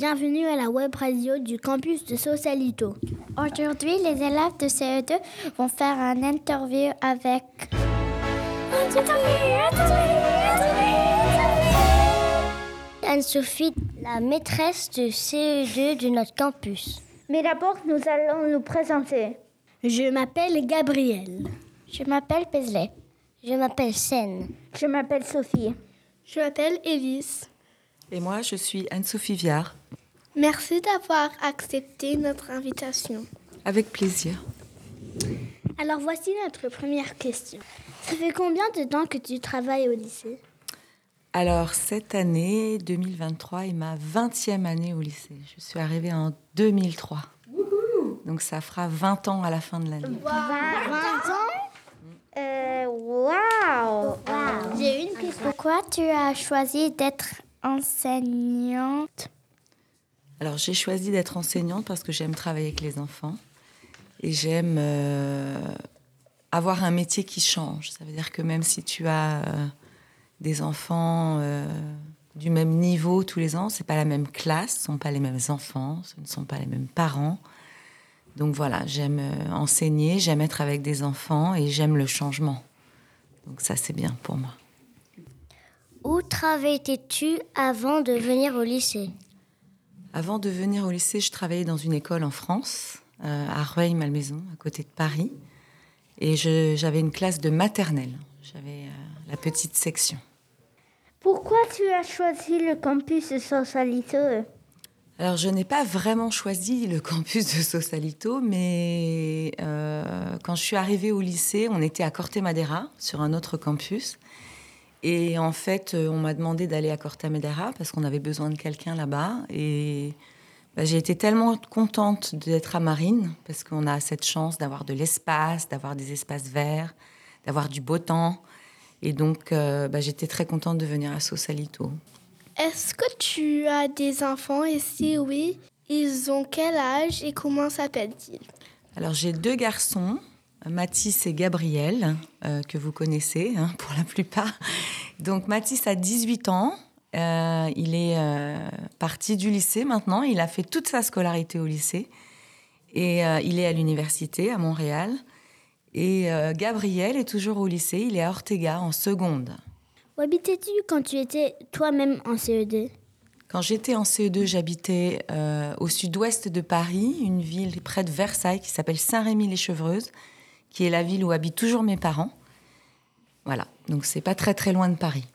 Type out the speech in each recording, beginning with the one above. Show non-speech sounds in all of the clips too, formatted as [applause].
bienvenue à la web radio du campus de Sausalito. Aujourd'hui, les élèves de CE2 vont faire un interview avec... Anne-Sophie, la maîtresse de CE2 de notre campus. Mais d'abord, nous allons nous présenter. Je m'appelle Gabrielle. Je m'appelle Paisley. Je m'appelle Sen. Je m'appelle Sophie. Je m'appelle Elise. Et moi, je suis Anne-Sophie Viard. Merci d'avoir accepté notre invitation. Avec plaisir. Alors voici notre première question. Ça fait combien de temps que tu travailles au lycée? Alors cette année, 2023, est ma 20e année au lycée. Je suis arrivée en 2003. Donc ça fera 20 ans à la fin de l'année. 20 ans? Euh, Waouh J'ai une question. Pourquoi tu as choisi d'être enseignante? Alors j'ai choisi d'être enseignante parce que j'aime travailler avec les enfants et j'aime euh, avoir un métier qui change. Ça veut dire que même si tu as euh, des enfants euh, du même niveau tous les ans, c'est pas la même classe, ce sont pas les mêmes enfants, ce ne sont pas les mêmes parents. Donc voilà, j'aime enseigner, j'aime être avec des enfants et j'aime le changement. Donc ça c'est bien pour moi. Où travaillais-tu avant de venir au lycée? Avant de venir au lycée, je travaillais dans une école en France, euh, à Rueil-Malmaison, à côté de Paris. Et j'avais une classe de maternelle. J'avais euh, la petite section. Pourquoi tu as choisi le campus de Sausalito Alors, je n'ai pas vraiment choisi le [laughs] campus de Sausalito, mais euh, quand je suis arrivée au lycée, on était à Corte Madera, sur un autre campus. Et en fait, on m'a demandé d'aller à Corte Madera parce qu'on avait besoin de quelqu'un là-bas. Et bah, j'ai été tellement contente d'être à Marine parce qu'on a cette chance d'avoir de l'espace, d'avoir des espaces verts, d'avoir du beau temps. Et donc, euh, bah, j'étais très contente de venir à Sausalito. Est-ce que tu as des enfants et si oui, ils ont quel âge et comment s'appellent-ils? Alors, j'ai deux garçons, Mathis et Gabriel, euh, que vous connaissez hein, [laughs] pour la plupart. Donc, Mathis a 18 ans. Euh, il est euh, parti du lycée maintenant. Il a fait toute sa scolarité au lycée. Et il est à l'université à Montréal. Et Gabriel est toujours au lycée. Il est à Ortega en seconde. Où habitais-tu quand tu étais toi-même en E CE2 Quand j'étais en CE2, j'habitais au sud-ouest de Paris, une ville près de Versailles qui s'appelle Saint-Rémy-les-Chevreuses, qui est la ville où habitent toujours mes parents. Voilà, donc c'est pas très très loin de Paris.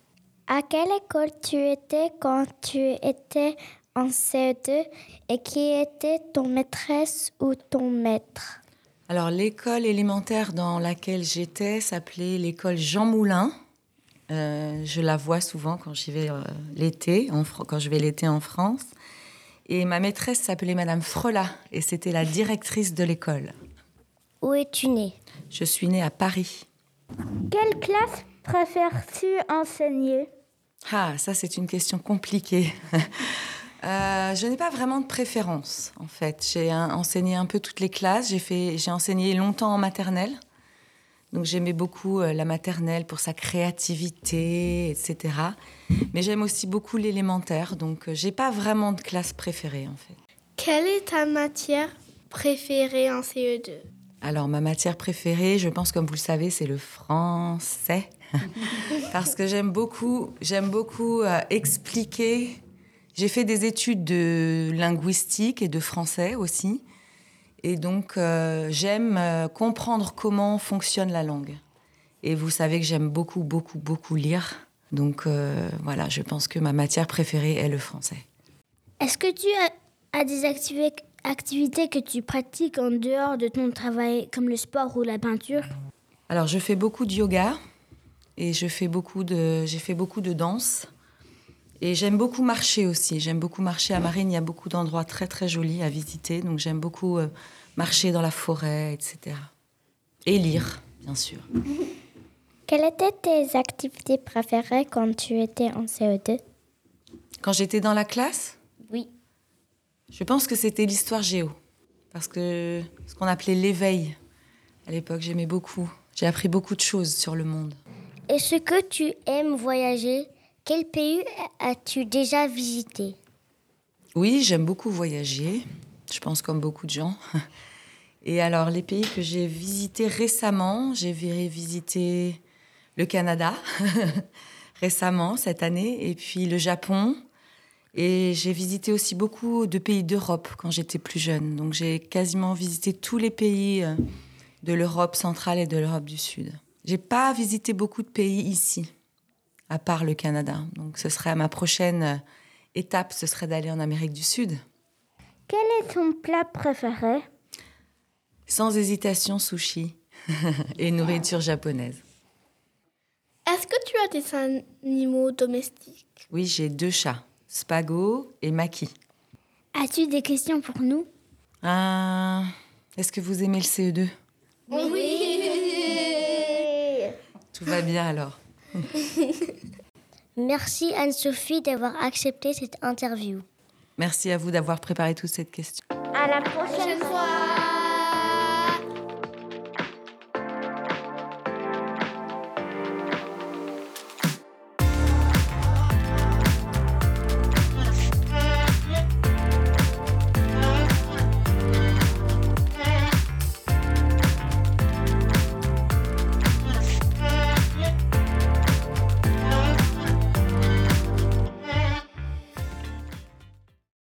À quelle école tu étais quand tu étais en CE2 et qui était ton maîtresse ou ton maître? Alors l'école élémentaire dans laquelle j'étais s'appelait l'école Jean Moulin. Euh, je la vois souvent quand j'y vais euh, l'été, quand je vais l'été en France. Et ma maîtresse s'appelait Madame Frelat et c'était la directrice de l'école. Où es-tu né Je suis née à Paris. Quelle classe préfères-tu enseigner? Ah, ça c'est une question compliquée. [laughs] Euh, je n'ai pas vraiment de préférence en fait. J'ai enseigné un peu toutes les classes. J'ai fait, j'ai enseigné longtemps en maternelle. Donc j'aimais beaucoup euh, la maternelle pour sa créativité, etc. Mais j'aime aussi beaucoup l'élémentaire. Donc euh, j'ai pas vraiment de classe préférée en fait. Quelle est ta matière préférée en E CE2 Alors, ma matière préférée, je pense, comme vous le savez, c'est le français. [laughs] Parce que j'aime beaucoup, beaucoup euh, expliquer. J'ai fait des études de linguistique et de français aussi. Et donc, euh, j'aime euh, comprendre comment fonctionne la langue. Et vous savez que j'aime beaucoup, beaucoup, beaucoup lire. Donc, voilà, je pense que ma matière préférée est le français. Est-ce que tu as, as des activi- activités que tu pratiques en dehors de ton travail, comme le sport ou la peinture Alors, je fais beaucoup de yoga et je fais beaucoup de, j'ai fait beaucoup de danse. Et j'aime beaucoup marcher aussi. J'aime beaucoup marcher à Marine. Il y a beaucoup d'endroits très très jolis à visiter. Donc j'aime beaucoup euh, marcher dans la forêt, etc. Et lire, bien sûr. Quelles étaient tes activités préférées quand tu étais en E CE2 Quand j'étais dans la classe? Je pense que c'était l'histoire géo. Parce que ce qu'on appelait l'éveil, à l'époque, j'aimais beaucoup. J'ai appris beaucoup de choses sur le monde. Est-ce que tu aimes voyager? Quel pays as-tu déjà visité? Oui, j'aime beaucoup voyager. Je pense comme beaucoup de gens. [laughs] Et alors, les pays que j'ai visités récemment, j'ai visité le Canada [laughs] récemment, cette année, et puis le Japon. Et j'ai visité aussi beaucoup de pays d'Europe quand j'étais plus jeune. Donc j'ai quasiment visité tous les pays euh, de l'Europe centrale et de l'Europe du Sud. J'ai pas visité beaucoup de pays ici, à part le Canada. Donc ce serait ma prochaine euh, étape, ce serait d'aller en Amérique du Sud. Quel est ton plat préféré? Sans hésitation, sushi [laughs] et nourriture japonaise. Est-ce que tu as des animaux domestiques? Oui, j'ai deux chats, Spago et Maki. As-tu des questions pour nous? Ah, Est-ce que vous aimez le CE2 Oui. Tout va bien alors. [laughs] Merci Anne-Sophie d'avoir accepté cette interview. Merci à vous d'avoir préparé toute cette question. À la prochaine fois.